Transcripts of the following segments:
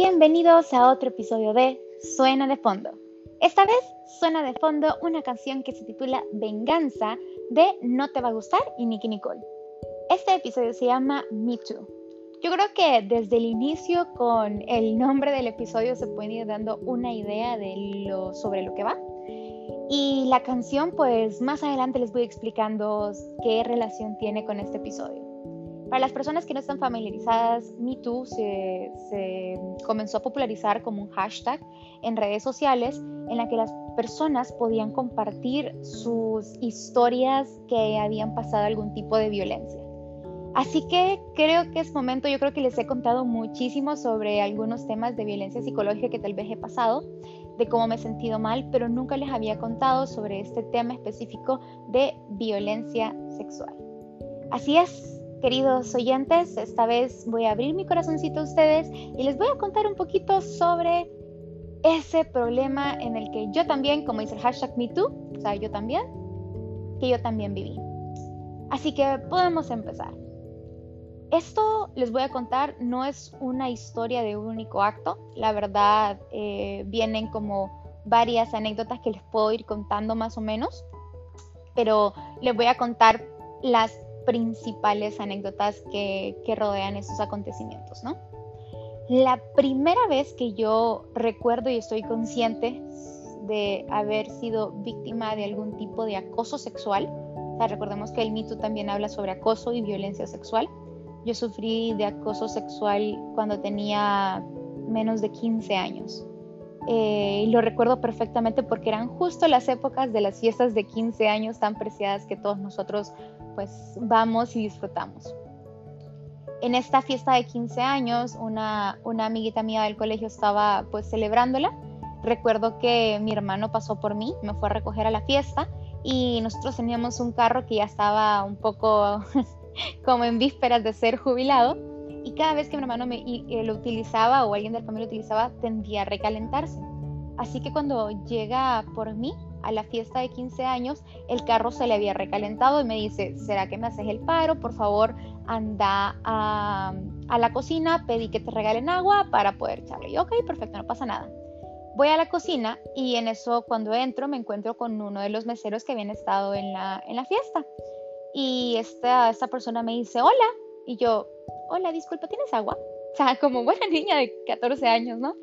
Bienvenidos a otro episodio de Suena de Fondo. Esta vez suena de fondo una canción que se titula Venganza de No Te Va a Gustar y Nicky Nicole. Este episodio se llama Me Too. Yo creo que desde el inicio con el nombre del episodio se puede ir dando una idea de lo, sobre lo que va. Y la canción, pues más adelante les voy explicando qué relación tiene con este episodio. Para las personas que no están familiarizadas, MeToo se, comenzó a popularizar como un hashtag en redes sociales en la que las personas podían compartir sus historias que habían pasado algún tipo de violencia. Así que creo que es momento, yo creo que les he contado muchísimo sobre algunos temas de violencia psicológica que tal vez he pasado, de cómo me he sentido mal, pero nunca les había contado sobre este tema específico de violencia sexual. Así es, Queridos oyentes, esta vez voy a abrir mi corazoncito a ustedes y les voy a contar un poquito sobre ese problema en el que yo también, como dice el hashtag MeToo, o sea, yo también, que yo también viví. Así que podemos empezar. Esto les voy a contar no es una historia de un único acto, la verdad eh, vienen como varias anécdotas que les puedo ir contando más o menos, pero les voy a contar las principales anécdotas que, rodean estos acontecimientos, ¿no? La primera vez que yo recuerdo y estoy consciente de haber sido víctima de algún tipo de acoso sexual, recordemos que el mito también habla sobre acoso y violencia sexual. Yo sufrí de acoso sexual cuando tenía menos de 15 años. Eh, y lo recuerdo perfectamente porque eran justo las épocas de las fiestas de 15 años tan preciadas que todos nosotros pues vamos y disfrutamos. En esta fiesta de 15 años, una, amiguita mía del colegio estaba pues celebrándola. Recuerdo que mi hermano pasó por mí, me fue a recoger a la fiesta y nosotros teníamos un carro que ya estaba un poco como en vísperas de ser jubilado y cada vez que mi hermano me, lo utilizaba o alguien del familia lo utilizaba tendía a recalentarse. Así que cuando llega por mí, a la fiesta de 15 años, el carro se le había recalentado y me dice, ¿será que me haces el paro? Por favor, anda a, la cocina, pedí que te regalen agua para poder echarle. Y yo, ok, perfecto, no pasa nada. Voy a la cocina y en eso cuando entro me encuentro con uno de los meseros que habían estado en la, en la fiesta. Y esta, esta persona me dice, hola. Y yo, hola, disculpa, ¿tienes agua? O sea, como buena niña de 14 años, ¿no?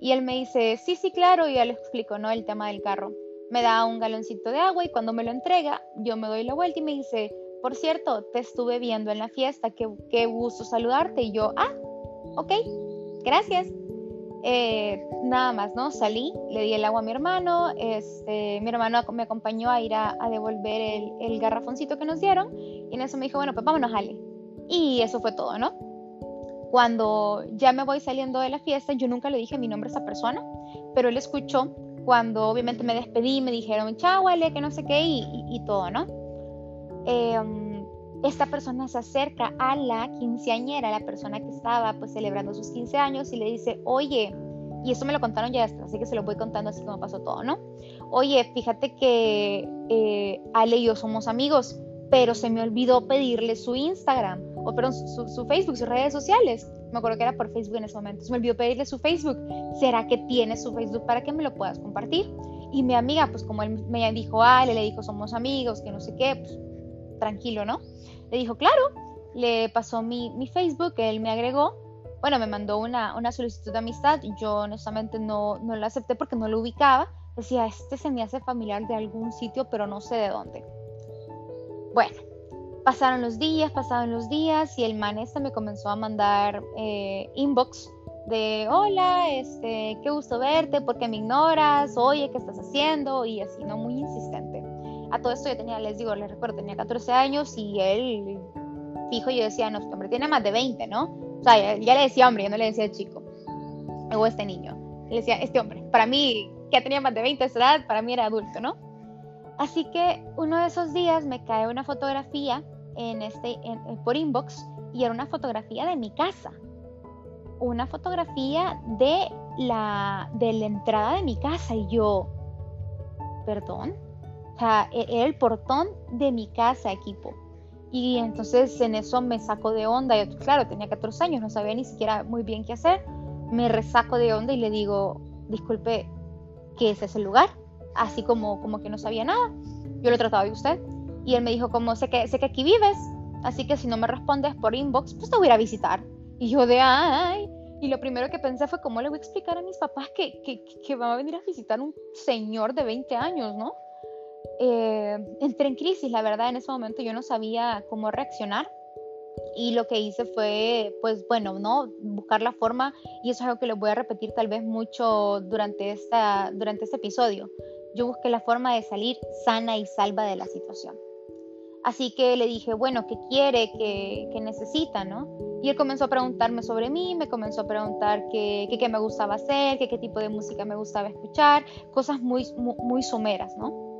Y él me dice, sí, sí, claro, y ya le explico, ¿no? El tema del carro me da un galoncito de agua y cuando me lo entrega, yo me doy la vuelta y me dice, por cierto, te estuve viendo en la fiesta, qué, qué gusto saludarte. Y yo, ah, ok, gracias. Eh, nada más, ¿no? Salí, le di el agua a mi hermano, este, mi hermano me acompañó a ir a, devolver el, el, garrafoncito que nos dieron y en eso me dijo, bueno, pues vámonos, Ale. Y eso fue todo, ¿no? Cuando ya me voy saliendo de la fiesta, yo nunca le dije mi nombre a esa persona, pero él escuchó cuando obviamente me despedí, me dijeron, chao, Ale, que no sé qué, y, todo, ¿no? Em, esta persona se acerca a la quinceañera, la persona que estaba pues celebrando sus 15 años, y le dice, oye, y eso me lo contaron ya, así que se lo voy contando así como pasó todo, ¿no? Oye, fíjate que eh, Ale y yo somos amigos, pero se me olvidó pedirle su Instagram, o perdón, su, su Facebook, sus redes sociales me acuerdo que era por Facebook en ese momento, se me olvidó pedirle su Facebook, ¿será que tiene su Facebook para que me lo puedas compartir? Y mi amiga, pues como él me dijo, ah, le dijo, somos amigos, que no sé qué, pues tranquilo, ¿no? Le dijo, claro, le pasó mi, mi Facebook, él me agregó, bueno, me mandó una, una solicitud de amistad, yo honestamente no, no la acepté porque no lo ubicaba, decía, este se me hace familiar de algún sitio, pero no sé de dónde. Bueno, Pasaron los días, pasaron los días y el man este me comenzó a mandar eh, inbox de hola, este, qué gusto verte, ¿por qué me ignoras? Oye, ¿qué estás haciendo? Y así, ¿no? Muy insistente. A todo esto yo tenía, les digo, les recuerdo, tenía 14 años y él, fijo, yo decía, no, este hombre tiene más de 20, ¿no? O sea, ya, le decía hombre, yo no le decía chico. O este niño. Le decía, este hombre. Para mí, que tenía más de 20 esa edad, para mí era adulto, ¿no? Así que uno de esos días me cae una fotografía en este, por inbox y era una fotografía de mi casa. Una fotografía de la, de la entrada de mi casa y yo, perdón, o sea, e, era el portón de mi casa, equipo. Y entonces en eso me sacó de onda. Yo, claro, tenía 14 años, no sabía ni siquiera muy bien qué hacer. me resaco de onda y le digo, disculpe, ¿qué es ese lugar? Así como, como que no sabía nada. Yo lo trataba de usted. Y él me dijo, como sé que, sé que aquí vives, así que si no me respondes por inbox, pues te voy a ir a visitar. Y yo de, ay, y lo primero que pensé fue, ¿cómo le voy a explicar a mis papás que, que, que va a venir a visitar un señor de 20 años, no? Eh, entré en crisis, la verdad, en ese momento yo no sabía cómo reaccionar y lo que hice fue, pues bueno, ¿no? Buscar la forma, y eso es algo que les voy a repetir tal vez mucho durante, esta, durante este episodio. Yo busqué la forma de salir sana y salva de la situación. Así que le dije, bueno, ¿qué quiere? ¿Qué, qué necesita? ¿no? Y él comenzó a preguntarme sobre mí, me comenzó a preguntar qué, qué, me gustaba hacer, qué, qué tipo de música me gustaba escuchar, cosas muy, muy, muy someras, ¿no?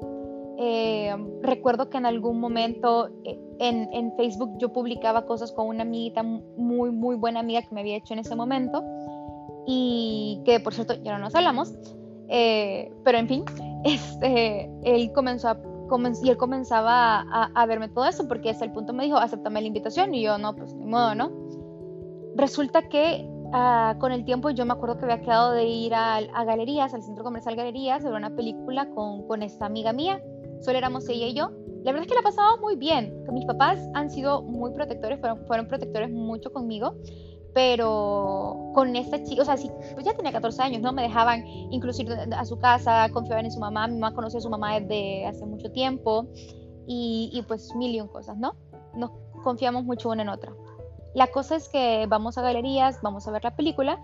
Eh, recuerdo que en algún momento eh, en, en, Facebook yo publicaba cosas con una amiguita muy, muy buena amiga que me había hecho en ese momento y que por cierto ya no nos hablamos, eh, pero en fin, este, él comenzó a y él comenzaba a, a, verme todo eso porque hasta el punto me dijo, acéptame la invitación y yo no, pues ni modo, ¿no? Resulta que uh, con el tiempo yo me acuerdo que había quedado de ir a, a Galerías, al centro comercial Galerías, a ver una película con, con esta amiga mía solo éramos ella y yo. La verdad es que la pasaba muy bien. Mis papás han sido muy protectores, fueron, fueron protectores mucho conmigo, pero con esta chica, o sea, sí, pues ya tenía 14 años, ¿no? Me dejaban incluso ir a su casa, confiaban en su mamá, mi mamá conocía a su mamá desde hace mucho tiempo y, y pues mil y un cosas, ¿no? Nos confiamos mucho una en otra. La cosa es que vamos a galerías, vamos a ver la película.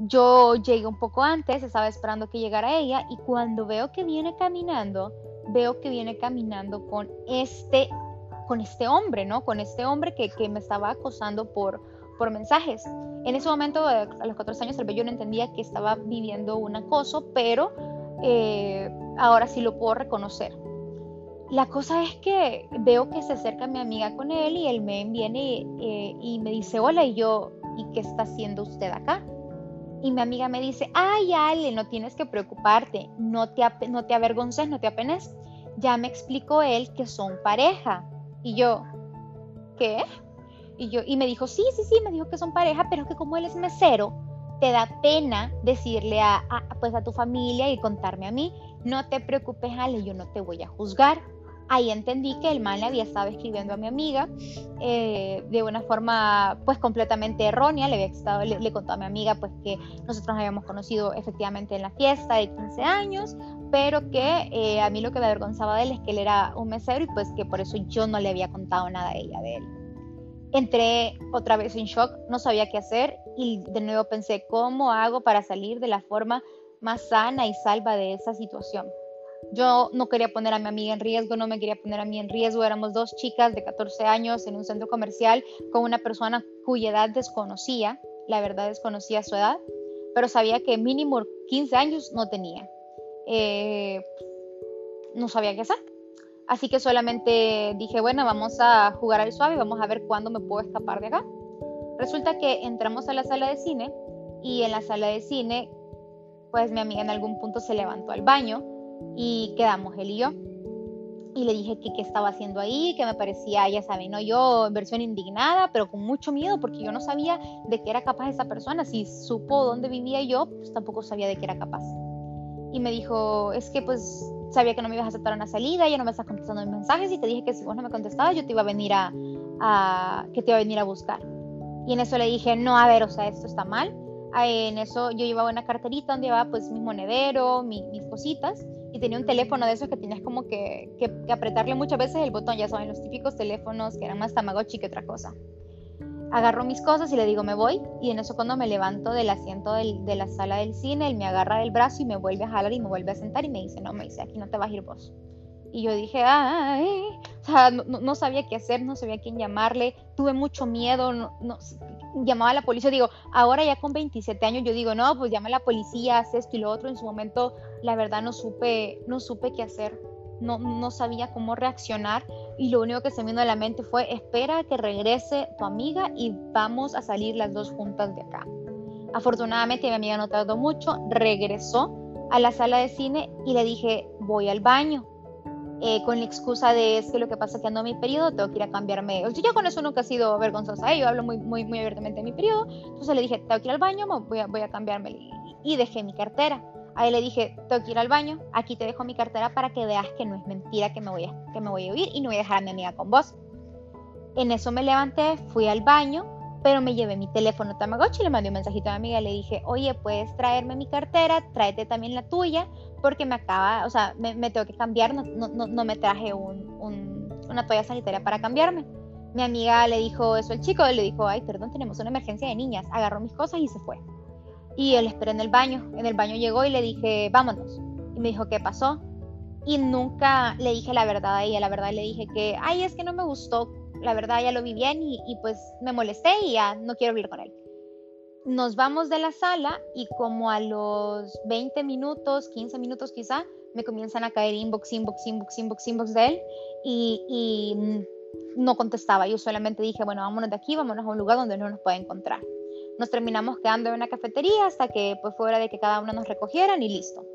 Yo llegué un poco antes, estaba esperando que llegara ella y cuando veo que viene caminando, veo que viene caminando con este, con este hombre, ¿no? Con este hombre que, que me estaba acosando por, por mensajes. En ese momento, a los 14 años, el yo no entendía que estaba viviendo un acoso, pero eh, ahora sí lo puedo reconocer. La cosa es que veo que se acerca mi amiga con él y él me viene eh, y me dice, hola, y yo, ¿y qué está haciendo usted acá? Y mi amiga me dice, ay, Ale, no tienes que preocuparte, no te, no te avergonces, no te apenes. Ya me explicó él que son pareja. Y yo, ¿qué? Y, yo, y me dijo, sí, sí, sí, me dijo que son pareja, pero que como él es mesero, te da pena decirle a, a, pues a tu familia y contarme a mí. No te preocupes, Ale, yo no te voy a juzgar ahí entendí que el man le había estado escribiendo a mi amiga eh, de una forma pues completamente errónea, le, había estado, le, contó a mi amiga pues que nosotros nos habíamos conocido efectivamente en la fiesta de 15 años, pero que eh, a mí lo que me avergonzaba de él es que él era un mesero y pues que por eso yo no le había contado nada a ella de él. Entré otra vez en shock, no sabía qué hacer y de nuevo pensé, ¿cómo hago para salir de la forma más sana y salva de esa situación? Yo no quería poner a mi amiga en riesgo, no me quería poner a mí en riesgo. Éramos dos chicas de 14 años en un centro comercial con una persona cuya edad desconocía, la verdad desconocía su edad, pero sabía que mínimo 15 años no tenía. Eh, no sabía qué hacer. Así que solamente dije, bueno, vamos a jugar al suave, vamos a ver cuándo me puedo escapar de acá. Resulta que entramos a la sala de cine y en la sala de cine, pues mi amiga en algún punto se levantó al baño y quedamos él y yo. Y le dije que qué estaba haciendo ahí, que me parecía, ya saben, ¿no? yo en versión indignada, pero con mucho miedo, porque yo no sabía de qué era capaz esa persona. Si supo dónde vivía yo, pues tampoco sabía de qué era capaz. Y me dijo, es que pues sabía que no me ibas a aceptar una salida, ya no me estás contestando mis mensajes y te dije que si vos no me contestabas yo te iba a venir a, a, que te iba a venir a buscar. Y en eso le dije, no, a ver, o sea, esto está mal. En eso yo llevaba una carterita donde llevaba pues mi monedero, mi, mis cositas y tenía un teléfono de esos que tenías como que, que, apretarle muchas veces el botón, ya saben, los típicos teléfonos que eran más Tamagotchi que otra cosa. Agarro mis cosas y le digo, me voy. Y en eso cuando me levanto del asiento de la sala del cine, él me agarra del brazo y me vuelve a jalar y me vuelve a sentar y me dice, no, me dice, aquí no te vas a ir vos. Y yo dije, ay, o sea, no, no, sabía qué hacer, no sabía quién llamarle, tuve mucho miedo, no, no, llamaba a la policía, digo, ahora ya con 27 años yo digo, no, pues llama a la policía, haz esto y lo otro, en su momento la verdad no supe, no supe qué hacer, no, no sabía cómo reaccionar y lo único que se me vino a la mente fue, espera que regrese tu amiga y vamos a salir las dos juntas de acá. Afortunadamente mi amiga no tardó mucho, regresó a la sala de cine y le dije, voy al baño. eh, con la excusa de es que lo que pasa es que ando en mi periodo, tengo que ir a cambiarme. O sea, yo con eso nunca he sido vergonzosa, ¿eh? yo hablo muy, muy, muy abiertamente de mi periodo. Entonces le dije, tengo que ir al baño, voy a, voy a cambiarme. Y dejé mi cartera. Ahí le dije, tengo que ir al baño, aquí te dejo mi cartera para que veas que no es mentira que me voy a, que me voy a ir y no voy a dejar a mi amiga con vos. En eso me levanté, fui al baño, pero me llevé mi teléfono Tamagotchi y le mandé un mensajito a mi amiga. Le dije, oye, puedes traerme mi cartera, tráete también la tuya, porque me acaba, o sea, me, tengo que cambiar, no, no, no me traje un, una toalla sanitaria para cambiarme. Mi amiga le dijo eso al chico, le dijo, ay, perdón, tenemos una emergencia de niñas. Agarró mis cosas y se fue. Y él esperó en el baño. En el baño llegó y le dije, vámonos. Y me dijo, ¿qué pasó? Y nunca le dije la verdad a ella. La verdad le dije que, ay, es que no me gustó. La verdad ya lo vi bien y, y pues me molesté y ya no quiero hablar con él. Nos vamos de la sala y como a los 20 minutos, 15 minutos quizá, me comienzan a caer inbox, inbox, inbox, inbox, inbox de él y, y no contestaba. Yo solamente dije, bueno, vámonos de aquí, vámonos a un lugar donde no nos pueda encontrar. Nos terminamos quedando en una cafetería hasta que pues fuera de que cada uno nos recogieran y listo.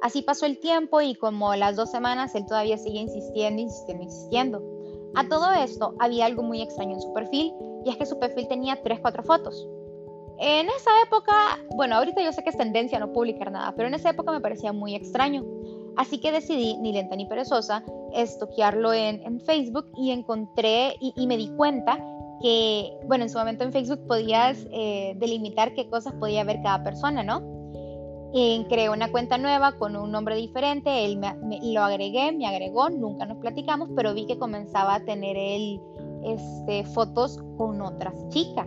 Así pasó el tiempo y como las dos semanas él todavía sigue insistiendo, insistiendo, insistiendo. A todo esto había algo muy extraño en su perfil y es que su perfil tenía 3, 4 fotos. En esa época, bueno, ahorita yo sé que es tendencia no publicar nada, pero en esa época me parecía muy extraño. Así que decidí, ni lenta ni perezosa, estoquearlo en, en Facebook y encontré y, y me di cuenta que, bueno, en su momento en Facebook podías eh, delimitar qué cosas podía ver cada persona, ¿no? Y creé una cuenta nueva con un nombre diferente, él me, lo agregué, me agregó, nunca nos platicamos, pero vi que comenzaba a tener él este, fotos con otras chicas.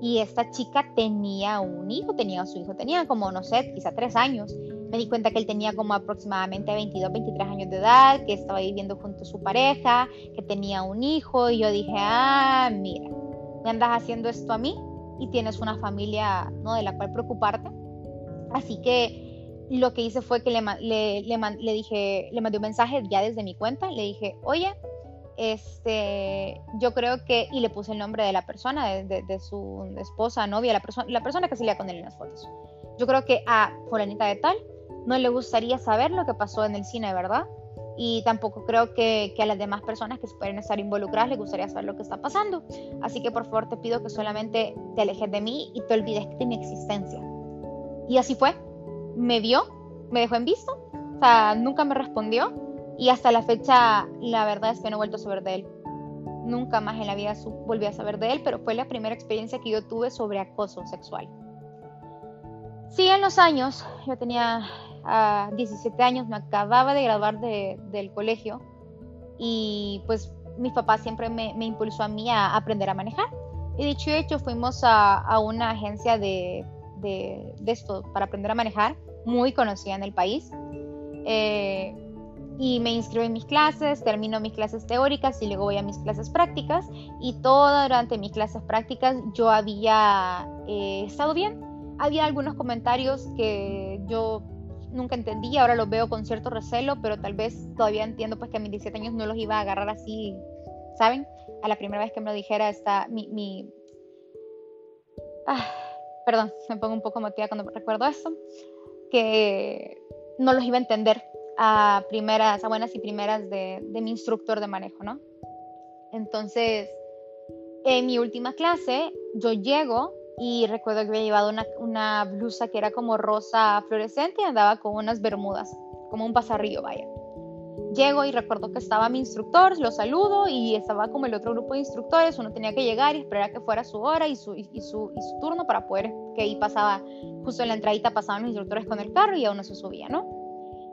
Y esta chica tenía un hijo, tenía su hijo, tenía como, no sé, quizá tres años me di cuenta que él tenía como aproximadamente 22, 23 años de edad, que estaba viviendo junto a su pareja, que tenía un hijo y yo dije, ah, mira, me andas haciendo esto a mí y tienes una familia ¿no? de la cual preocuparte. Así que lo que hice fue que le, le, le, dije, le mandé un mensaje ya desde mi cuenta, le dije, oye, este, yo creo que, y le puse el nombre de la persona, de, de, su esposa, novia, la, persona la persona que salía con él en las fotos. Yo creo que a fulanita de tal no le gustaría saber lo que pasó en el cine, ¿verdad? Y tampoco creo que, a las demás personas que pueden estar involucradas les gustaría saber lo que está pasando. Así que por favor te pido que solamente te alejes de mí y te olvides de mi existencia. Y así fue. Me vio, me dejó en visto, o sea, nunca me respondió y hasta la fecha la verdad es que no he vuelto a saber de él. Nunca más en la vida volví a saber de él, pero fue la primera experiencia que yo tuve sobre acoso sexual. Sí, en los años, yo tenía a 17 años, me acababa de graduar de, del colegio y pues mis papás siempre me, me, impulsó a mí a aprender a manejar. Y dicho y hecho, fuimos a, a una agencia de, de, de, esto para aprender a manejar, muy conocida en el país. Eh, y me inscribo en mis clases, termino mis clases teóricas y luego voy a mis clases prácticas. Y todo durante mis clases prácticas yo había eh, estado bien. Había algunos comentarios que yo nunca entendí, ahora los veo con cierto recelo, pero tal vez todavía entiendo pues que a mis 17 años no los iba a agarrar así, ¿saben? A la primera vez que me lo dijera está mi... mi... Ah, perdón, me pongo un poco motivada cuando recuerdo esto, que no los iba a entender a primeras, a buenas y primeras de, de mi instructor de manejo, ¿no? Entonces, en mi última clase, yo llego y recuerdo que había llevado una, una, blusa que era como rosa fluorescente y andaba con unas bermudas, como un pasarrillo, vaya. Llego y recuerdo que estaba mi instructor, lo saludo y estaba como el otro grupo de instructores, uno tenía que llegar y esperar a que fuera su hora y su, y, su, y su turno para poder, que ahí pasaba, justo en la entradita pasaban los instructores con el carro y a uno se subía, ¿no?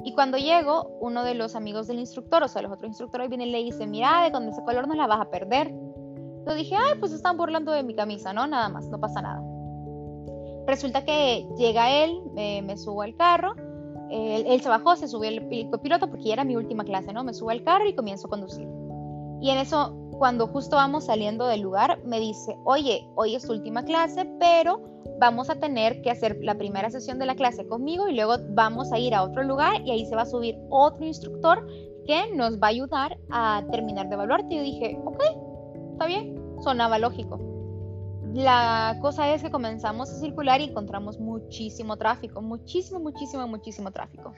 Y cuando llego, uno de los amigos del instructor, o sea, los otros instructores, viene y le dice, mira, de con ese color no la vas a perder. Yo dije, ay, pues están burlando de mi camisa, ¿no? Nada más, no pasa nada. Resulta que llega él, me subo al carro, él, se bajó, se subió el, copiloto porque ya era mi última clase, ¿no? Me subo al carro y comienzo a conducir. Y en eso, cuando justo vamos saliendo del lugar, me dice, oye, hoy es tu última clase, pero vamos a tener que hacer la primera sesión de la clase conmigo y luego vamos a ir a otro lugar y ahí se va a subir otro instructor que nos va a ayudar a terminar de evaluarte. Y yo dije, ok, está bien, sonaba lógico. La cosa es que comenzamos a circular y encontramos muchísimo tráfico, muchísimo, muchísimo, muchísimo tráfico.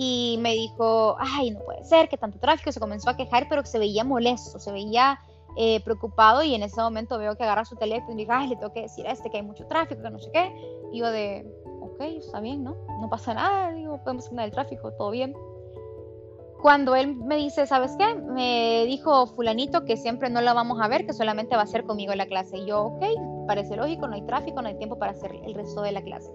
y me dijo, ay, no puede ser, que tanto tráfico, se comenzó a quejar, pero que se veía molesto, se veía eh, preocupado y en ese momento veo que agarra su teléfono y dice, ay, le tengo que decir a este que hay mucho tráfico, que no sé qué. Y yo de, ok, está bien, ¿no? No pasa nada, digo, podemos andar el tráfico, todo bien. Cuando él me dice, ¿sabes qué? Me dijo fulanito que siempre no la vamos a ver, que solamente va a ser conmigo en la clase. Y yo, ok, parece lógico, no hay tráfico, no hay tiempo para hacer el resto de la clase.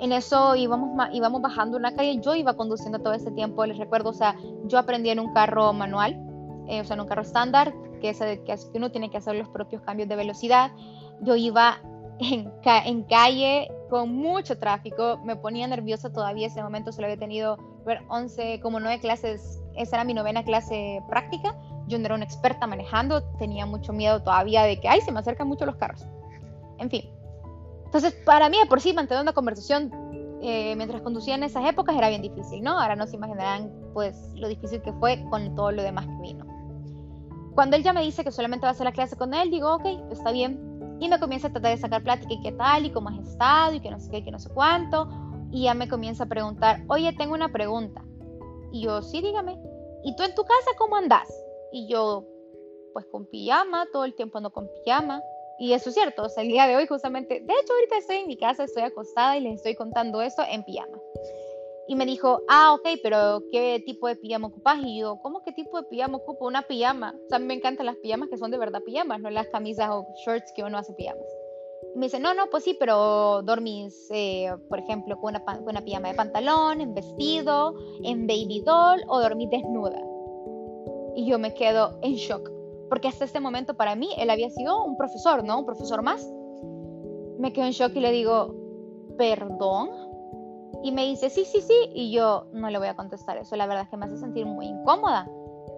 En eso íbamos, íbamos bajando una calle, yo iba conduciendo todo ese tiempo, les recuerdo, o sea, yo aprendí en un carro manual, eh, o sea, en un carro estándar, que, es, que uno tiene que hacer los propios cambios de velocidad. Yo iba en, en, calle con mucho tráfico, me ponía nerviosa todavía, ese momento solo había tenido ver 11, como nueve clases, esa era mi novena clase práctica, yo no era una experta manejando, tenía mucho miedo todavía de que, ay, se me acercan mucho los carros. En fin. Entonces, para mí, por sí, mantener una conversación eh, mientras conducía en esas épocas era bien difícil, ¿no? Ahora no se imaginarán, pues, lo difícil que fue con todo lo demás que vino. Cuando él ya me dice que solamente va a hacer la clase con él, digo, ok, está bien. Y me comienza a tratar de sacar plática y qué tal, y cómo has estado, y que no sé qué, y que no sé cuánto. Y ya me comienza a preguntar, oye, tengo una pregunta. Y yo, sí, dígame. ¿Y tú en tu casa cómo andas? Y yo, pues con pijama, todo el tiempo ando con pijama. Y eso es cierto, o sea, el día de hoy justamente, de hecho ahorita estoy en mi casa, estoy acostada y les estoy contando esto en pijama. Y me dijo, ah, ok, pero ¿qué tipo de pijama ocupas? Y yo, ¿cómo qué tipo de pijama ocupo? Una pijama. O sea, me encantan las pijamas que son de verdad pijamas, no las camisas o shorts que uno hace pijamas. Y me dice, no, no, pues sí, pero dormís, eh, por ejemplo, con una, con una pijama de pantalón, en vestido, en baby doll o dormís desnuda. Y yo me quedo en shock, porque hasta este momento para mí él había sido un profesor, ¿no? Un profesor más. Me quedo en shock y le digo, perdón, y me dice, sí, sí, sí, y yo no le voy a contestar eso, la verdad es que me hace sentir muy incómoda.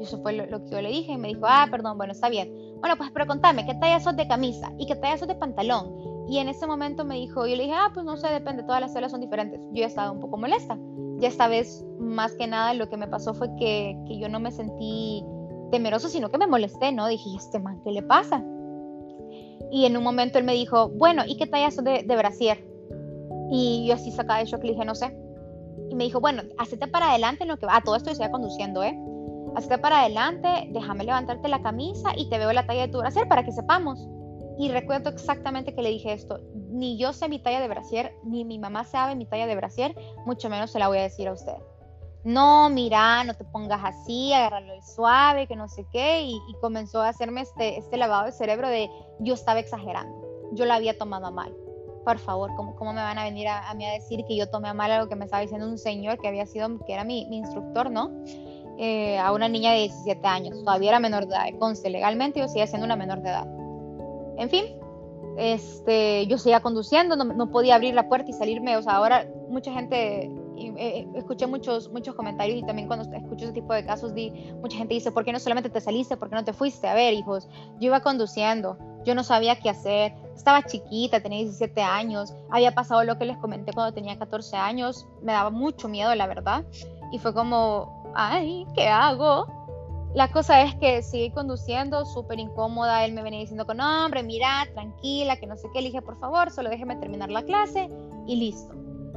Y eso fue lo, que yo le dije y me dijo, ah, perdón, bueno, está bien. Bueno, pues pero contame, ¿qué talla sos de camisa? ¿Y qué talla sos de pantalón? Y en ese momento me dijo, yo le dije, ah, pues no sé, depende, todas las telas son diferentes. Yo ya estaba un poco molesta. Ya esta vez, más que nada, lo que me pasó fue que, que yo no me sentí temeroso, sino que me molesté, ¿no? Dije, ¿y este man qué le pasa? Y en un momento él me dijo, bueno, ¿y qué talla sos de, de brasier? Y yo así sacada de shock le dije, no sé. Y me dijo, bueno, hacete para adelante en lo que va. Ah, todo esto yo conduciendo, ¿eh? Hacete para adelante, déjame levantarte la camisa y te veo la talla de tu brasier para que sepamos. Y recuerdo exactamente que le dije esto. Ni yo sé mi talla de brasier, ni mi mamá sabe mi talla de brasier, mucho menos se la voy a decir a usted. No, mira, no te pongas así, agárralo suave, que no sé qué. Y, comenzó a hacerme este, este lavado de cerebro de yo estaba exagerando. Yo la había tomado a mal por favor, ¿cómo, cómo me van a venir a, mí a decir que yo tomé a mal algo que me estaba diciendo un señor que había sido, que era mi, mi instructor, ¿no? Eh, a una niña de 17 años, todavía era menor de edad, conste, legalmente yo seguía siendo una menor de edad. En fin, este, yo seguía conduciendo, no, no, podía abrir la puerta y salirme, o sea, ahora mucha gente, eh, escuché muchos, muchos comentarios y también cuando escucho ese tipo de casos, di, mucha gente dice, ¿por qué no solamente te saliste? ¿Por qué no te fuiste? A ver, hijos, yo iba conduciendo, yo no sabía qué hacer, estaba chiquita, tenía 17 años, había pasado lo que les comenté cuando tenía 14 años, me daba mucho miedo, la verdad, y fue como, ay, ¿qué hago? La cosa es que seguí conduciendo, súper incómoda, él me venía diciendo con hombre, mira, tranquila, que no sé qué, le dije, por favor, solo déjeme terminar la clase y listo.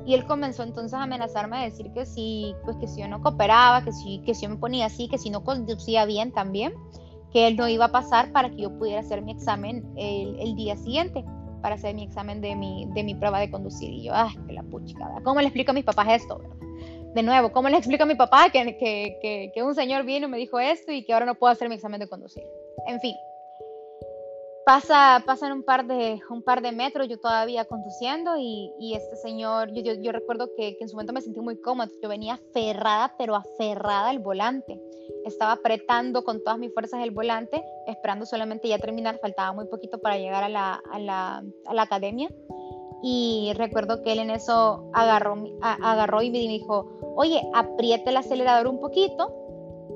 Y él comenzó entonces a amenazarme a decir que si, pues que si yo no cooperaba, que si, que si yo me ponía así, que si no conducía bien también, que él no iba a pasar para que yo pudiera hacer mi examen el, día siguiente, para hacer mi examen de mi, de mi prueba de conducir. Y yo, ay, que la puchica, ¿cómo le explico a mis papás esto? De nuevo, ¿cómo le explico a mi papá que, que, que un señor vino y me dijo esto y que ahora no puedo hacer mi examen de conducir? En fin, pasa, pasan un par de, un par de metros, yo todavía conduciendo y, este señor, yo, yo, recuerdo que, que, en su momento me sentí muy cómoda, yo venía aferrada, pero aferrada al volante, estaba apretando con todas mis fuerzas el volante, esperando solamente ya terminar, faltaba muy poquito para llegar a la, a la, a la academia. Y recuerdo que él en eso agarró, agarró y me dijo, oye, apriete el acelerador un poquito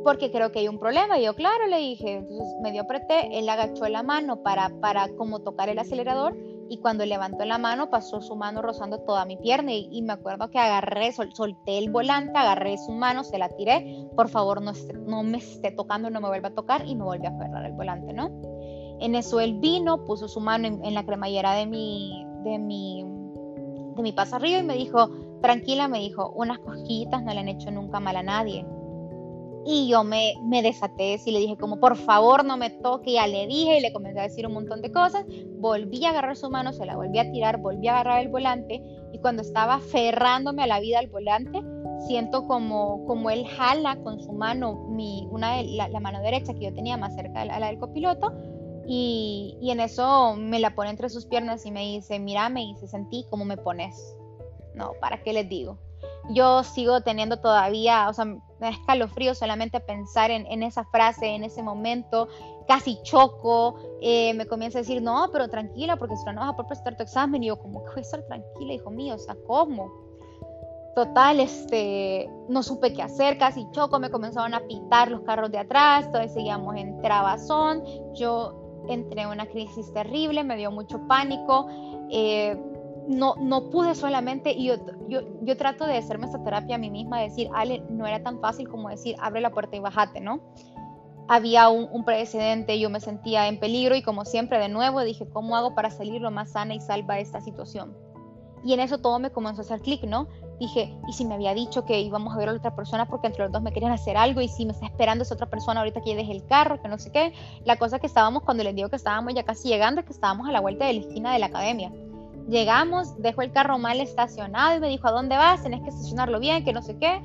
porque creo que hay un problema. Y yo, claro, le dije, entonces medio apreté, él agachó la mano para, para como tocar el acelerador y cuando levantó la mano pasó su mano rozando toda mi pierna y, me acuerdo que agarré, solté el volante, agarré su mano, se la tiré, por favor no, no me esté tocando, no me vuelva a tocar y me volvió a aferrar el volante, ¿no? En eso él vino, puso su mano en, la cremallera de mi, de mi, de mi arriba y me dijo, tranquila, me dijo, unas cosquillitas no le han hecho nunca mal a nadie. Y yo me, me desaté y le dije como, por favor no me toque, ya le dije y le comencé a decir un montón de cosas. Volví a agarrar su mano, se la volví a tirar, volví a agarrar el volante y cuando estaba aferrándome a la vida al volante, siento como, como él jala con su mano, mi, una la, mano derecha que yo tenía más cerca a la, del copiloto, y, y, en eso me la pone entre sus piernas y me dice, mira, me dice, sentí cómo me pones. No, ¿para qué les digo? Yo sigo teniendo todavía, o sea, me da escalofrío solamente pensar en, esa frase, en ese momento, casi choco, eh, me comienza a decir, no, pero tranquila, porque si no, no vas a poder prestar tu examen, y yo, como que voy a estar tranquila, hijo mío? O sea, ¿cómo? Total, este, no supe qué hacer, casi choco, me comenzaron a pitar los carros de atrás, todavía seguíamos en trabazón, yo entré en una crisis terrible, me dio mucho pánico, eh, no, no pude solamente, y yo, yo, yo, trato de hacerme esta terapia a mí misma, de decir, Ale, no era tan fácil como decir, abre la puerta y bájate, ¿no? Había un, precedente, yo me sentía en peligro y como siempre, de nuevo, dije, ¿cómo hago para salir lo más sana y salva de esta situación? Y en eso todo me comenzó a hacer clic, ¿no? dije, ¿y si me había dicho que íbamos a ver a otra persona porque entre los dos me querían hacer algo? ¿Y si me está esperando esa otra persona ahorita que yo deje el carro? Que no sé qué. La cosa que estábamos, cuando les digo que estábamos ya casi llegando, es que estábamos a la vuelta de la esquina de la academia. Llegamos, dejó el carro mal estacionado y me dijo, ¿a dónde vas? Tenés que estacionarlo bien, que no sé qué.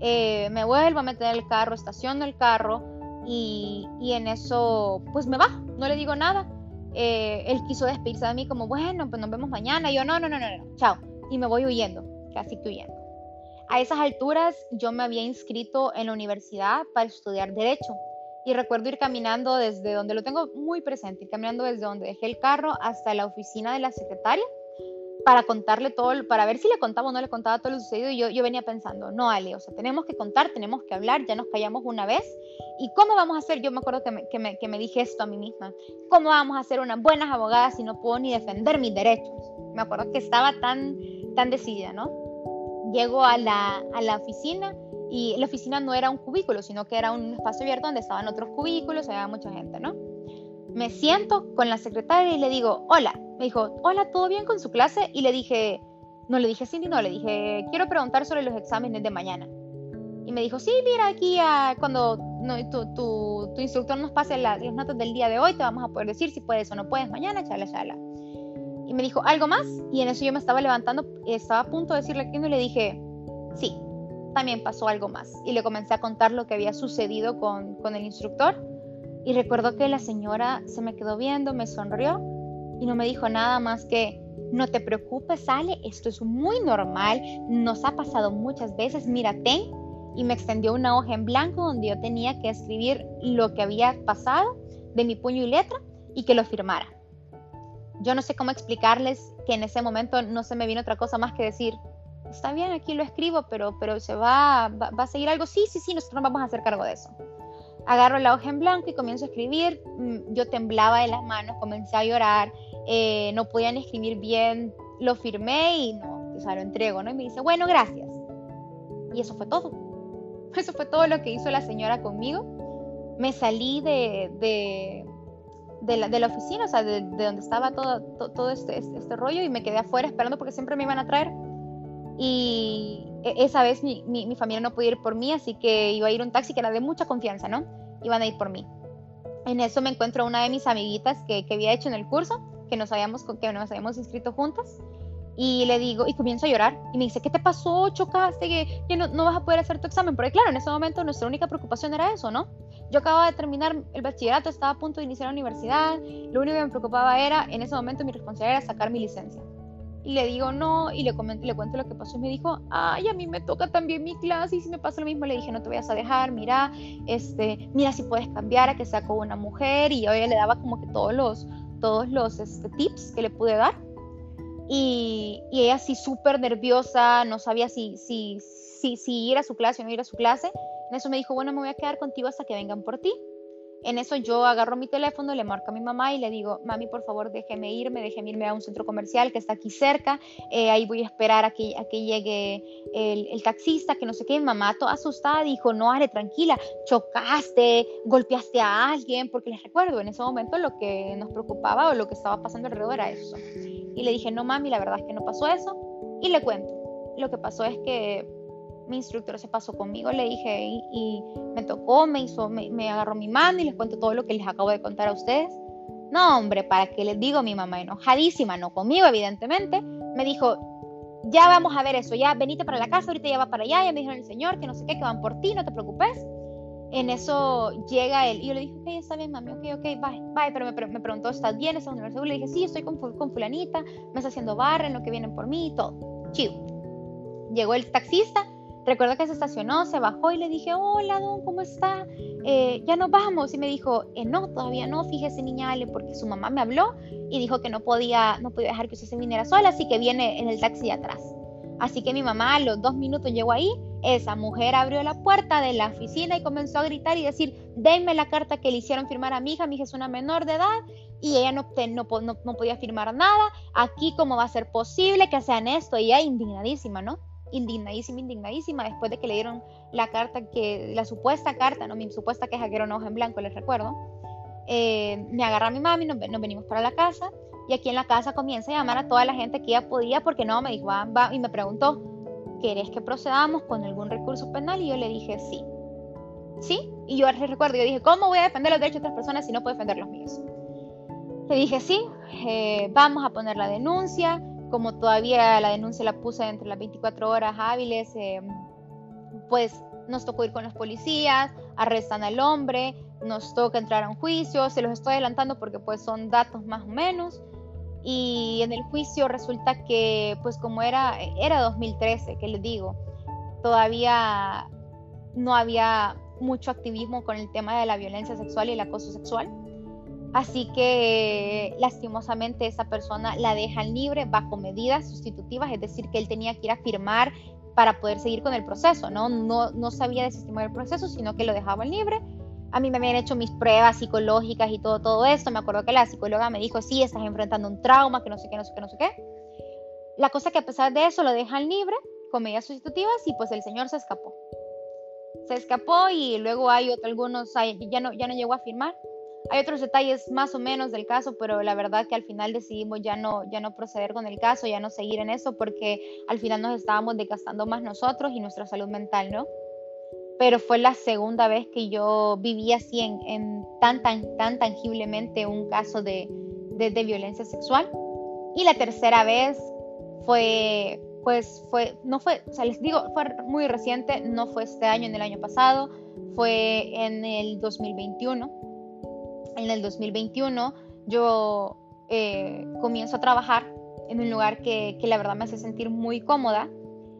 Eh, me vuelvo a meter el carro, estaciono el carro y, y, en eso, pues me va, no le digo nada. Eh, él quiso despedirse de mí como, bueno, pues nos vemos mañana. Y yo, no, no, no, no, chao. Y me voy huyendo casi que huyendo. A esas alturas yo me había inscrito en la universidad para estudiar derecho y recuerdo ir caminando desde donde lo tengo muy presente, caminando desde donde dejé el carro hasta la oficina de la secretaria para contarle todo, para ver si le contaba o no le contaba todo lo sucedido. Y yo, yo venía pensando, no, Ale, o sea, tenemos que contar, tenemos que hablar, ya nos callamos una vez. ¿Y cómo vamos a hacer? Yo me acuerdo que me, que me, que me dije esto a mí misma. ¿Cómo vamos a ser unas buenas abogadas si no puedo ni defender mis derechos? Me acuerdo que estaba tan, tan decidida, ¿no? llego a la, a la oficina y la oficina no era un cubículo, sino que era un espacio abierto donde estaban otros cubículos, había mucha gente, ¿no? Me siento con la secretaria y le digo, hola. Me dijo, hola, ¿todo bien con su clase? Y le dije, no le dije Cindy, no, le dije, quiero preguntar sobre los exámenes de mañana. Y me dijo, sí, mira, aquí cuando tu, tu, tu, instructor nos pase las, las, notas del día de hoy, te vamos a poder decir si puedes o no puedes mañana, chala, chala y me dijo, ¿algo más? Y en eso yo me estaba levantando, estaba a punto de decirle que no y le dije, sí, también pasó algo más. Y le comencé a contar lo que había sucedido con, con el instructor. Y recuerdo que la señora se me quedó viendo, me sonrió y no me dijo nada más que, no te preocupes, Ale, esto es muy normal, nos ha pasado muchas veces, mírate. Y me extendió una hoja en blanco donde yo tenía que escribir lo que había pasado de mi puño y letra y que lo firmara yo no sé cómo explicarles que en ese momento no se me vino otra cosa más que decir, está bien, aquí lo escribo, pero, pero se va, va, a seguir algo. Sí, sí, sí, nosotros vamos a hacer cargo de eso. Agarro la hoja en blanco y comienzo a escribir. Mm, yo temblaba de las manos, comencé a llorar, eh, no podía ni escribir bien. Lo firmé y no, o sea, lo entrego, ¿no? Y me dice, bueno, gracias. Y eso fue todo. Eso fue todo lo que hizo la señora conmigo. Me salí de, la, oficina, o sea, de, de donde estaba todo, todo, este, este, este, rollo y me quedé afuera esperando porque siempre me iban a traer. Y e, esa vez mi, mi, mi, familia no podía ir por mí, así que iba a ir un taxi que era de mucha confianza, ¿no? Iban a ir por mí. En eso me encuentro una de mis amiguitas que, que había hecho en el curso, que nos habíamos, que nos habíamos inscrito juntas. Y le digo, y comienzo a llorar. Y me dice, ¿qué te pasó? ¿Chocaste? ¿Que, que no, no vas a poder hacer tu examen? Porque claro, en ese momento nuestra única preocupación era eso, ¿no? Yo acababa de terminar el bachillerato, estaba a punto de iniciar la universidad, lo único que me preocupaba era, en ese momento mi responsabilidad era sacar mi licencia. Y le digo no, y le, comento, le cuento lo que pasó, y me dijo, ay, a mí me toca también mi clase, y si me pasa lo mismo, le dije, no te vayas a dejar, mira, este, mira si puedes cambiar a que sea con una mujer, y yo le daba como que todos los, todos los este, tips que le pude dar. Y, y ella así súper nerviosa, no sabía si, si, si, si ir a su clase o no ir a su clase, en eso me dijo, bueno, me voy a quedar contigo hasta que vengan por ti. En eso yo agarro mi teléfono, le marco a mi mamá y le digo, mami, por favor, déjeme irme, déjeme irme a un centro comercial que está aquí cerca, eh, ahí voy a esperar a que, llegue el, taxista, que no sé qué. Mi mamá, toda asustada, dijo, no, Ale, tranquila, chocaste, golpeaste a alguien, porque les recuerdo, en ese momento lo que nos preocupaba o lo que estaba pasando alrededor era eso. Y le dije, no, mami, la verdad es que no pasó eso, y le cuento. lo que pasó es que mi instructor se pasó conmigo, le dije, y, me tocó, me hizo, me, agarró mi mano y les cuento todo lo que les acabo de contar a ustedes. No, hombre, ¿para qué les digo? Mi mamá enojadísima, no conmigo, evidentemente, me dijo, ya vamos a ver eso, ya venite para la casa, ahorita ya va para allá, ya me dijeron el señor que no sé qué, que van por ti, no te preocupes. En eso llega él y yo le dije, ok, está bien, mami, ok, ok, bye, bye, pero me, me preguntó, ¿estás bien? ¿Estás en la universidad? Le dije, sí, estoy con, con fulanita, me está haciendo barra en lo que vienen por mí y todo. Chido. Llegó el taxista, Recuerdo que se estacionó, se bajó y le dije, hola, don, ¿cómo está? Eh, ya nos vamos. Y me dijo, eh, no, todavía no, fíjese, niña Ale, porque su mamá me habló y dijo que no podía, no podía dejar que usted se viniera sola, así que viene en el taxi atrás. Así que mi mamá a los dos minutos llegó ahí, esa mujer abrió la puerta de la oficina y comenzó a gritar y decir, denme la carta que le hicieron firmar a mi hija, mi hija es una menor de edad y ella no, no podía firmar nada, aquí cómo va a ser posible que sean esto, y ella indignadísima, ¿no? Indignadísima, indignadísima, después de que le dieron la carta, que la supuesta carta, no mi supuesta queja que era un hoja en blanco, les recuerdo, eh, me agarra mi mami, nos, venimos para la casa y aquí en la casa comienza a llamar a toda la gente que ella podía porque no, me dijo, va, y me preguntó, ¿querés que procedamos con algún recurso penal? Y yo le dije, sí. ¿Sí? Y yo recuerdo, yo dije, ¿cómo voy a defender los derechos de otras personas si no puedo defender los míos? Le dije, sí, eh, vamos a poner la denuncia, como todavía la denuncia la puse entre las 24 horas hábiles, eh, pues nos tocó ir con los policías, arrestan al hombre, nos toca entrar a un juicio, se los estoy adelantando porque pues son datos más o menos. Y en el juicio resulta que pues como era, era 2013, que les digo, todavía no había mucho activismo con el tema de la violencia sexual y el acoso sexual. Así que lastimosamente esa persona la dejan libre bajo medidas sustitutivas, es decir, que él tenía que ir a firmar para poder seguir con el proceso, ¿no? No, no sabía desestimar el proceso, sino que lo dejaban libre. A mí me habían hecho mis pruebas psicológicas y todo, todo esto. Me acuerdo que la psicóloga me dijo, sí, estás enfrentando un trauma, que no sé qué, no sé qué, no sé qué. La cosa que a pesar de eso lo dejan libre con medidas sustitutivas y pues el señor se escapó. Se escapó y luego hay otros, algunos, ya no, ya no llegó a firmar hay otros detalles más o menos del caso, pero la verdad que al final decidimos ya no, ya no proceder con el caso, ya no seguir en eso, porque al final nos estábamos desgastando más nosotros y nuestra salud mental, ¿no? Pero fue la segunda vez que yo viví así en, tan, tan, tan tangiblemente un caso de, de, de violencia sexual. Y la tercera vez fue, pues fue, no fue, o sea, les digo, fue muy reciente, no fue este año, en el año pasado, fue en el 2021 en el 2021 yo eh, comienzo a trabajar en un lugar que, que, la verdad me hace sentir muy cómoda.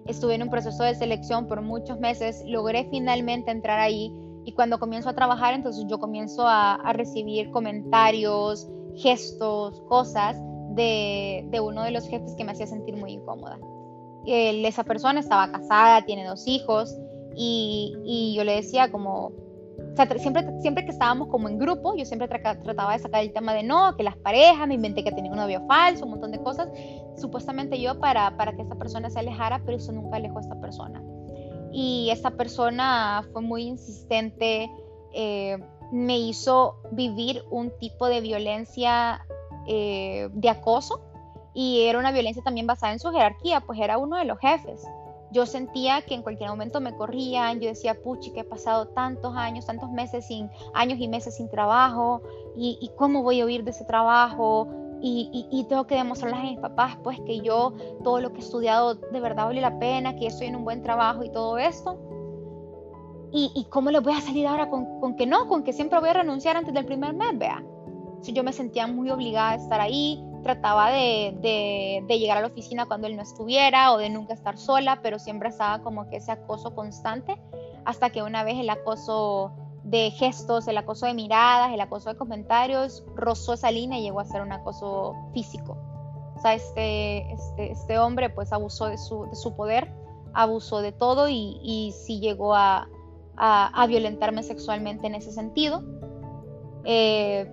Estuve en un proceso de selección por muchos meses, logré finalmente entrar ahí y cuando comienzo a trabajar entonces yo comienzo a, recibir comentarios, gestos, cosas de, de, uno de los jefes que me hacía sentir muy incómoda. Esa persona estaba casada, tiene dos hijos y, y yo le decía como, siempre, siempre que estábamos como en grupo, yo siempre trataba de sacar el tema de no, que las parejas, me inventé que tenía un novio falso, un montón de cosas, supuestamente yo para, para que esta persona se alejara, pero eso nunca alejó a esta persona. Y esta persona fue muy insistente, eh, me hizo vivir un tipo de violencia eh, de acoso y era una violencia también basada en su jerarquía, pues era uno de los jefes yo sentía que en cualquier momento me corrían, yo decía, puchi, que he pasado tantos años, tantos meses sin, años y meses sin trabajo, y, cómo voy a huir de ese trabajo, y, tengo que demostrarles a mis papás, pues, que yo, todo lo que he estudiado de verdad vale la pena, que estoy en un buen trabajo y todo esto. Y, cómo les voy a salir ahora con, que no, con que siempre voy a renunciar antes del primer mes, vea. Si yo me sentía muy obligada a estar ahí, trataba de, llegar a la oficina cuando él no estuviera o de nunca estar sola, pero siempre estaba como que ese acoso constante, hasta que una vez el acoso de gestos, el acoso de miradas, el acoso de comentarios, rozó esa línea y llegó a ser un acoso físico. O sea, este, este, este hombre pues abusó de su, de su, poder, abusó de todo y, y sí llegó a, a, violentarme sexualmente en ese sentido. Eh,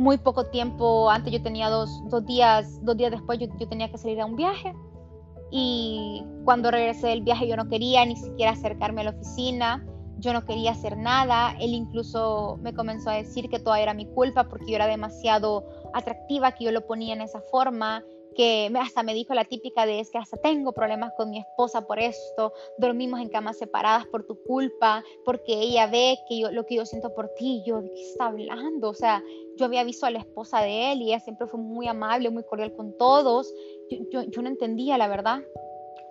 muy poco tiempo antes, yo tenía dos, dos días, dos días después yo, yo, tenía que salir a un viaje. Y cuando regresé del viaje yo no quería ni siquiera acercarme a la oficina, yo no quería hacer nada, él incluso me comenzó a decir que todo era mi culpa porque yo era demasiado atractiva, que yo lo ponía en esa forma, que hasta me dijo la típica de es que hasta tengo problemas con mi esposa por esto, dormimos en camas separadas por tu culpa, porque ella ve que yo lo que yo siento por ti, yo de qué está hablando, o sea, yo había visto a la esposa de él y ella siempre fue muy amable, muy cordial con todos, yo, yo, no entendía la verdad,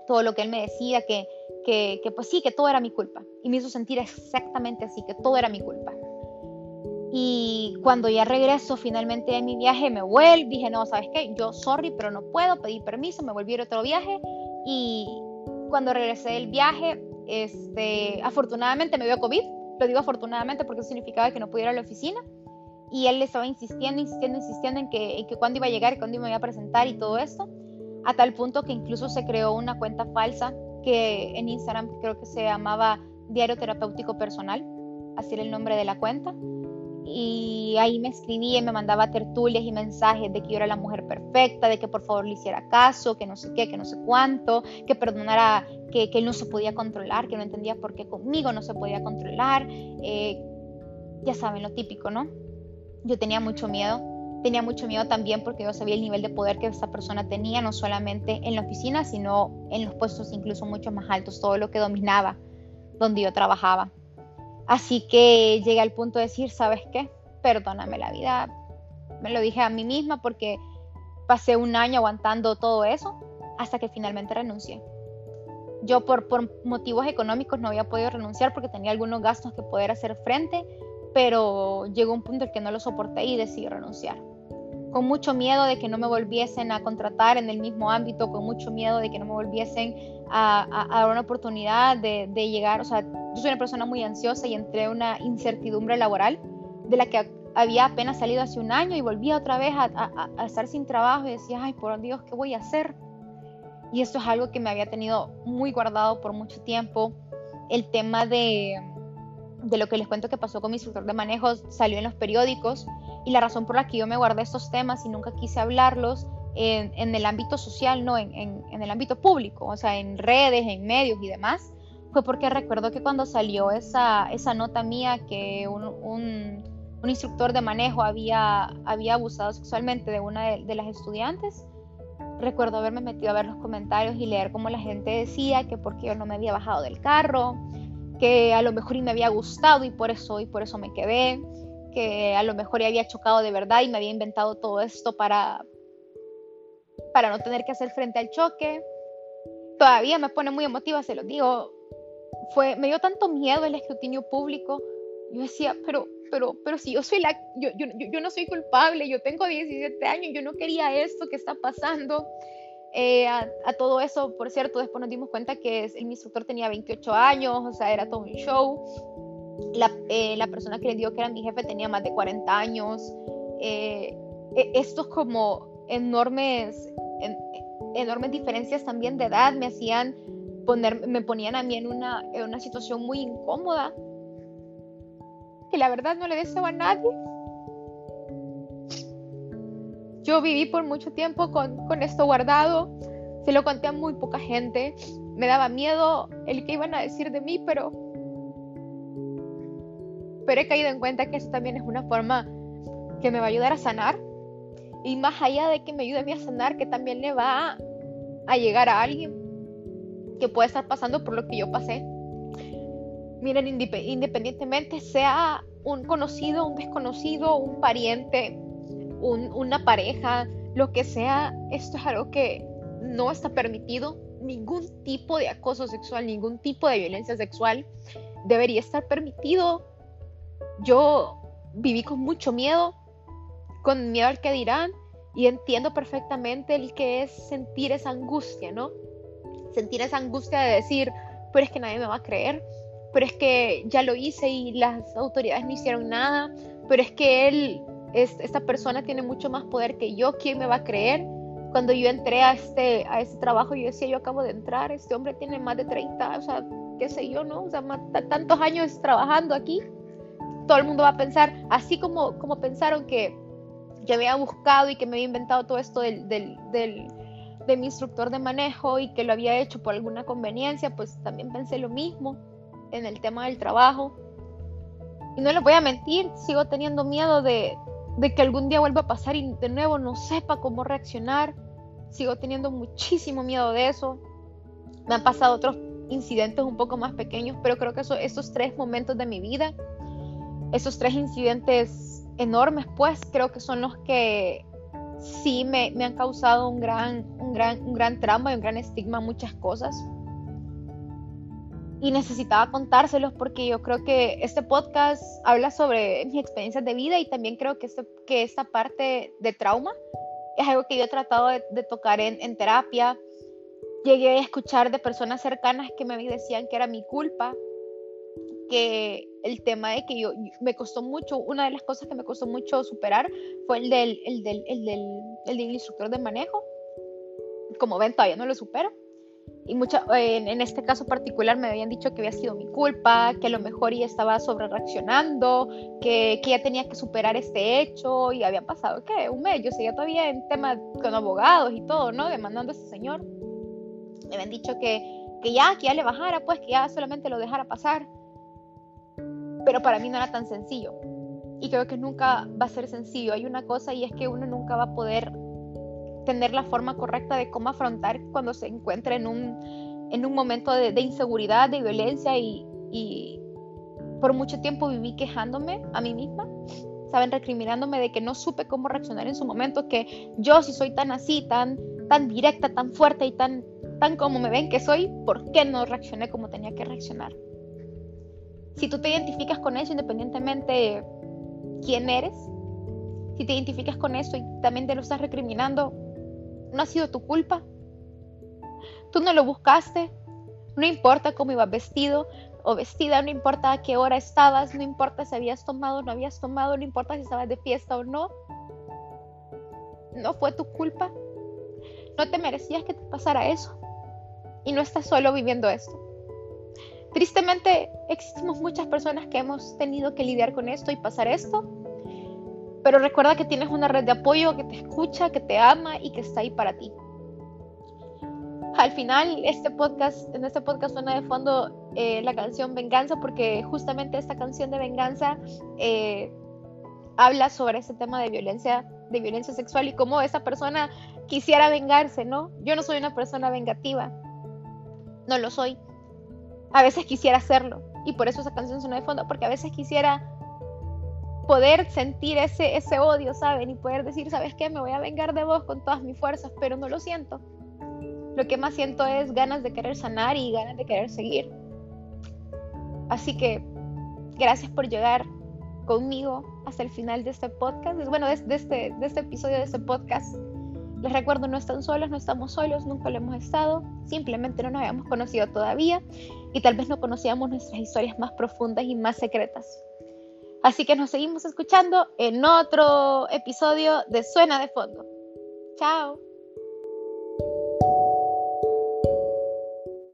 todo lo que él me decía, que, que, que pues sí, que todo era mi culpa, y me hizo sentir exactamente así, que todo era mi culpa. Y cuando ya regreso finalmente de mi viaje, me vuelvo, dije, no, ¿sabes qué? Yo, sorry, pero no puedo, pedí permiso, me volví a otro viaje. Y cuando regresé del viaje, este, afortunadamente me dio COVID. Lo digo afortunadamente porque eso significaba que no pudiera ir a la oficina. Y él estaba insistiendo, insistiendo, insistiendo en que, en que cuándo iba a llegar cuándo me iba a presentar y todo esto. A tal punto que incluso se creó una cuenta falsa que en Instagram creo que se llamaba Diario Terapéutico Personal, así era el nombre de la cuenta y ahí me escribía y me mandaba tertulias y mensajes de que yo era la mujer perfecta, de que por favor le hiciera caso, que no sé qué, que no sé cuánto, que perdonara que, que él no se podía controlar, que no entendía por qué conmigo no se podía controlar. Eh, ya saben, lo típico, ¿no? Yo tenía mucho miedo, tenía mucho miedo también porque yo sabía el nivel de poder que esta persona tenía, no solamente en la oficina, sino en los puestos incluso mucho más altos, todo lo que dominaba donde yo trabajaba. Así que llegué al punto de decir, ¿sabes qué? Perdóname la vida. Me lo dije a mí misma porque pasé un año aguantando todo eso hasta que finalmente renuncié. Yo por, por motivos económicos no había podido renunciar porque tenía algunos gastos que poder hacer frente, pero llegó un punto en que no lo soporté y decidí renunciar con mucho miedo de que no me volviesen a contratar en el mismo ámbito, con mucho miedo de que no me volviesen a, dar una oportunidad de, llegar, o sea, yo soy una persona muy ansiosa y entré en una incertidumbre laboral de la que había apenas salido hace un año y volvía otra vez a, a estar sin trabajo y decía, ay, por Dios, ¿qué voy a hacer? Y esto es algo que me había tenido muy guardado por mucho tiempo. El tema de, de lo que les cuento que pasó con mi instructor de manejo salió en los periódicos y la razón por la que yo me guardé estos temas y nunca quise hablarlos en, en el ámbito social, no en, en, el ámbito público, o sea, en redes, en medios y demás, fue porque recuerdo que cuando salió esa, esa nota mía que un, un, un instructor de manejo había, había abusado sexualmente de una de, de las estudiantes, recuerdo haberme metido a ver los comentarios y leer cómo la gente decía que porque yo no me había bajado del carro, que a lo mejor y me había gustado y por eso y por eso me quedé, que a lo mejor ya había chocado de verdad y me había inventado todo esto para para no tener que hacer frente al choque. Todavía me pone muy emotiva, se lo digo. Fue me dio tanto miedo el escrutinio público. Yo decía, pero pero pero si yo soy la yo, yo, yo no soy culpable, yo tengo 17 años, yo no quería esto que está pasando. Eh, a, todo eso, por cierto, después nos dimos cuenta que el instructor tenía 28 años, o sea, era todo un show. La, eh, la persona que le dio que era mi jefe tenía más de 40 años. Eh, e, estos como enormes, enormes diferencias también de edad. Me hacían poner, me ponían a mí en una, una situación muy incómoda, que la verdad no le deseo a nadie. Yo viví por mucho tiempo con, con esto guardado, se lo conté a muy poca gente, me daba miedo el que iban a decir de mí, pero, pero he caído en cuenta que eso también es una forma que me va a ayudar a sanar. Y más allá de que me ayude a mí a sanar, que también le va a, llegar a alguien que puede estar pasando por lo que yo pasé. Miren, independientemente sea un conocido, un desconocido, un pariente, una pareja, lo que sea, esto es algo que no está permitido. Ningún tipo de acoso sexual, ningún tipo de violencia sexual debería estar permitido. Yo viví con mucho miedo, con miedo al que dirán, y entiendo perfectamente el que es sentir esa angustia, ¿no? Sentir esa angustia de decir, pero es que nadie me va a creer, pero es que ya lo hice y las autoridades no hicieron nada, pero es que él esta persona tiene mucho más poder que yo, ¿quién me va a creer? Cuando yo entré a este, a este trabajo, yo decía, yo acabo de entrar, este hombre tiene más de 30, o sea, qué sé yo, ¿no? O sea, tantos años trabajando aquí, todo el mundo va a pensar, así como, como pensaron que yo había buscado y que me había inventado todo esto del, del, del, de mi instructor de manejo y que lo había hecho por alguna conveniencia, pues también pensé lo mismo en el tema del trabajo. Y no les voy a mentir, sigo teniendo miedo de, de que algún día vuelva a pasar y de nuevo no sepa cómo reaccionar. sigo teniendo muchísimo miedo de eso. Me han pasado otros incidentes un poco más pequeños, pero creo que eso, estos tres momentos de mi vida, esos tres incidentes enormes, pues creo que son los que sí me, me han causado un gran, un, gran, un gran trauma y un gran estigma muchas cosas. Y necesitaba contárselos porque yo creo que este podcast habla sobre mis experiencias de vida y también creo que, este, que esta parte de trauma es algo que yo he tratado de, tocar en, en terapia llegué a escuchar de personas cercanas que me decían que era mi culpa, que el tema de que yo me costó mucho, una de las cosas que me costó mucho superar fue el del, el del, el del, el del instructor de manejo. Como ven, todavía no lo supero. Y mucha, en, en, este caso particular me habían dicho que había sido mi culpa, que a lo mejor ya estaba sobre reaccionando, que, que ya tenía que superar este hecho y había pasado, ¿qué? Un mes, yo seguía todavía en tema con abogados y todo, ¿no? Demandando a ese señor me habían dicho que, que ya, que ya le bajara, pues que ya solamente lo dejara pasar. Pero para mí no era tan sencillo. Y creo que nunca va a ser sencillo. Hay una cosa y es que uno nunca va a poder tener la forma correcta de cómo afrontar cuando se encuentra en un, en un momento de, inseguridad, de violencia y, y por mucho tiempo viví quejándome a mí misma saben, recriminándome de que no supe cómo reaccionar en su momento, que yo si soy tan así, tan, tan directa, tan fuerte y tan tan como me ven que soy, ¿por qué no reaccioné como tenía que reaccionar? Si tú te identificas con eso, independientemente de quién eres, si te identificas con eso y también te lo estás recriminando, no ha sido tu culpa. Tú no lo buscaste, no importa cómo ibas vestido o vestida, no importa a qué hora estabas, no importa si habías tomado o no habías tomado, no importa si estabas de fiesta o no. No fue tu culpa. No te merecías que te pasara eso y no estás solo viviendo esto. Tristemente, existimos muchas personas que hemos tenido que lidiar con esto y pasar esto, pero recuerda que tienes una red de apoyo que te escucha, que te ama y que está ahí para ti. Al final, este podcast, en este podcast suena de fondo eh, la canción Venganza, porque justamente esta canción de Venganza eh, habla sobre ese tema de violencia, de violencia sexual y cómo esa persona quisiera vengarse, ¿no? Yo no soy una persona vengativa, no lo soy. A veces quisiera hacerlo y por eso esa canción suena de fondo, porque a veces quisiera poder sentir ese, ese odio, ¿saben? Y poder decir, ¿sabes qué? Me voy a vengar de vos con todas mis fuerzas, pero no lo siento. Lo que más siento es ganas de querer sanar y ganas de querer seguir. Así que gracias por llegar conmigo hasta el final de este podcast, bueno, de, este, de este episodio de este podcast. Les recuerdo, no están solos, no estamos solos, nunca lo hemos estado, simplemente no nos habíamos conocido todavía y tal vez no conocíamos nuestras historias más profundas y más secretas. Así que nos seguimos escuchando en otro episodio de Suena de Fondo. Chao.